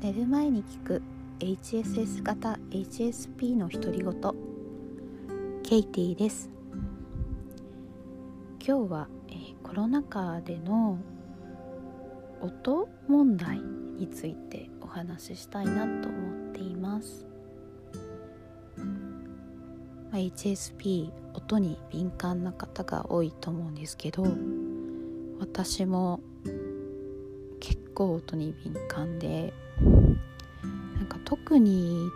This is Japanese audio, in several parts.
寝る前に聞く HSS 型 HSP の独り言。ケイティです。今日は、えー、コロナ禍での音問題についてお話ししたいなと思っています、まあ、HSP 音に敏感な方が多いと思うんですけど私も結構音に敏感で特に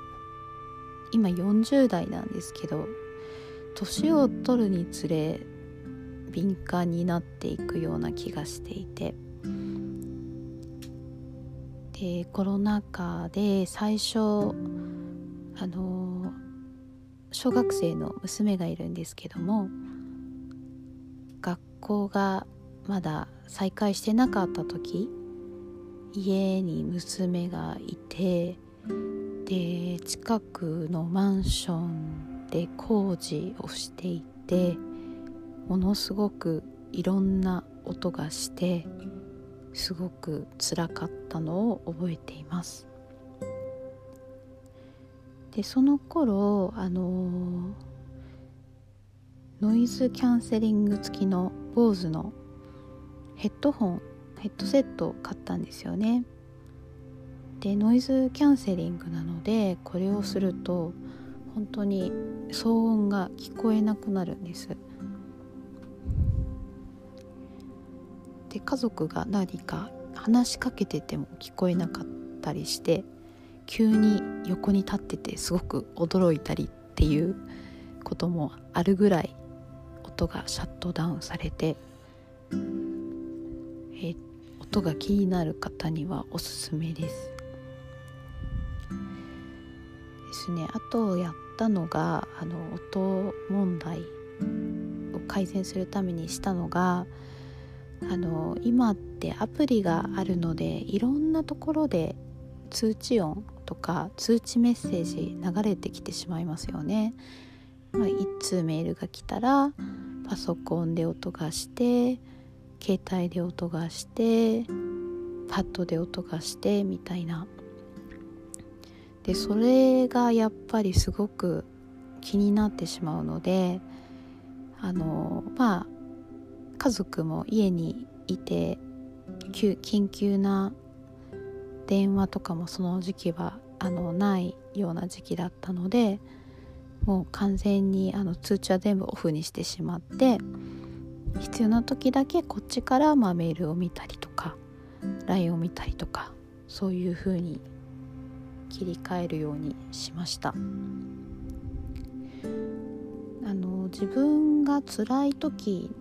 今40代なんですけど年を取るにつれ敏感になっていくような気がしていて。でコロナ禍で最初あの小学生の娘がいるんですけども学校がまだ再開してなかった時家に娘がいてで近くのマンションで工事をしていてものすごくいろんな音がしてすごくつらかったのを覚えています。でその頃あのノイズキャンセリング付きの BOSE のヘッドホンヘッドセットを買ったんですよね。でノイズキャンセリングなのでこれをすると本当に騒音が聞こえなくなるんです。で家族が何か話しかけてても聞こえなかったりして急に横に立っててすごく驚いたりっていうこともあるぐらい音がシャットダウンされてえ音が気になる方にはおすすめですですねあとやったのがあの音問題を改善するためにしたのがあの今ってアプリがあるのでいろんなところで通知音とか通知メッセージ流れてきてしまいますよね。まあ、1通メールが来たらパソコンで音がして携帯で音がしてパッドで音がしてみたいなでそれがやっぱりすごく気になってしまうのであのまあ家族も家にいて緊急な電話とかもその時期はあのないような時期だったのでもう完全にあの通知は全部オフにしてしまって必要な時だけこっちからまあメールを見たりとか LINE を見たりとかそういう風に切り替えるようにしました。あの自分が辛い時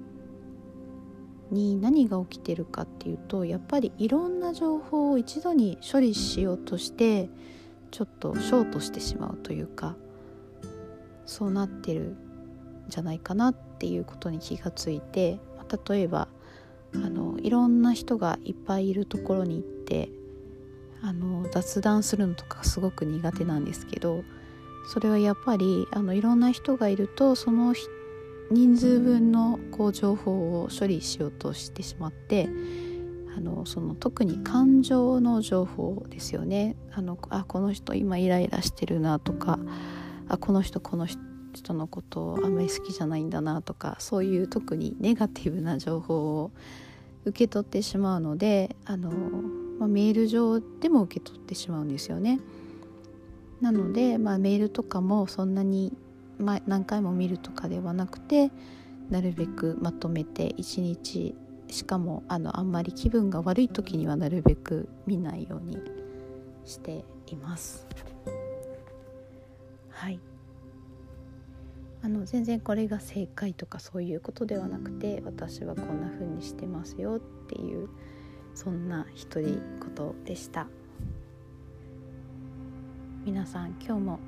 に何が起きてるかっていうとやっぱりいろんな情報を一度に処理しようとしてちょっとショートしてしまうというかそうなってるんじゃないかなっていうことに気がついて例えばあのいろんな人がいっぱいいるところに行ってあの雑談するのとかすごく苦手なんですけどそれはやっぱりあのいろんな人がいるとその人数分のこう情報を処理しようとしてしまってあのその特に感情の情報ですよね。あのあこの人今イライラしてるなとかあこの人この人のことあんまり好きじゃないんだなとかそういう特にネガティブな情報を受け取ってしまうのであの、まあ、メール上でも受け取ってしまうんですよね。なので、まあ、メールとかもそんなにま、何回も見るとかではなくてなるべくまとめて1日しかもあのあんまり気分が悪い時にはなるべく見ないようにしています。はいあの全然これが正解とかそういうことではなくて私はこんな風にしてますよっていうそんな独り言でした。皆さん今日も